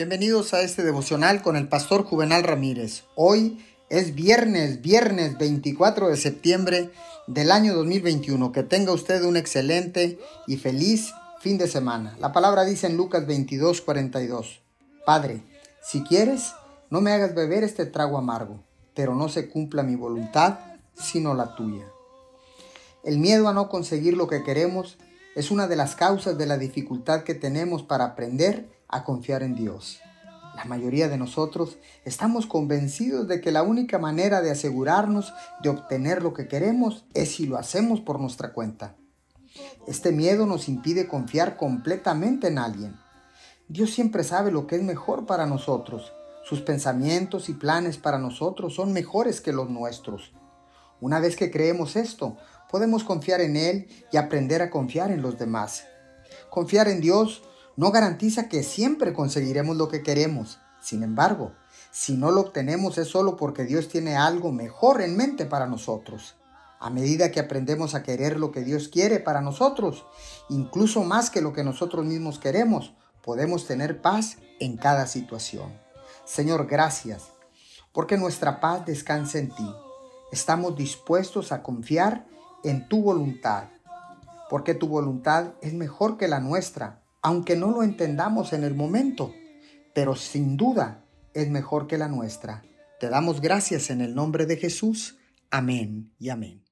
Bienvenidos a este devocional con el pastor Juvenal Ramírez. Hoy es viernes, viernes 24 de septiembre del año 2021. Que tenga usted un excelente y feliz fin de semana. La palabra dice en Lucas 22, 42. Padre, si quieres, no me hagas beber este trago amargo, pero no se cumpla mi voluntad, sino la tuya. El miedo a no conseguir lo que queremos es una de las causas de la dificultad que tenemos para aprender a confiar en Dios. La mayoría de nosotros estamos convencidos de que la única manera de asegurarnos de obtener lo que queremos es si lo hacemos por nuestra cuenta. Este miedo nos impide confiar completamente en alguien. Dios siempre sabe lo que es mejor para nosotros. Sus pensamientos y planes para nosotros son mejores que los nuestros. Una vez que creemos esto, podemos confiar en Él y aprender a confiar en los demás. Confiar en Dios no garantiza que siempre conseguiremos lo que queremos. Sin embargo, si no lo obtenemos es solo porque Dios tiene algo mejor en mente para nosotros. A medida que aprendemos a querer lo que Dios quiere para nosotros, incluso más que lo que nosotros mismos queremos, podemos tener paz en cada situación. Señor, gracias, porque nuestra paz descansa en ti. Estamos dispuestos a confiar en tu voluntad, porque tu voluntad es mejor que la nuestra aunque no lo entendamos en el momento, pero sin duda es mejor que la nuestra. Te damos gracias en el nombre de Jesús. Amén y amén.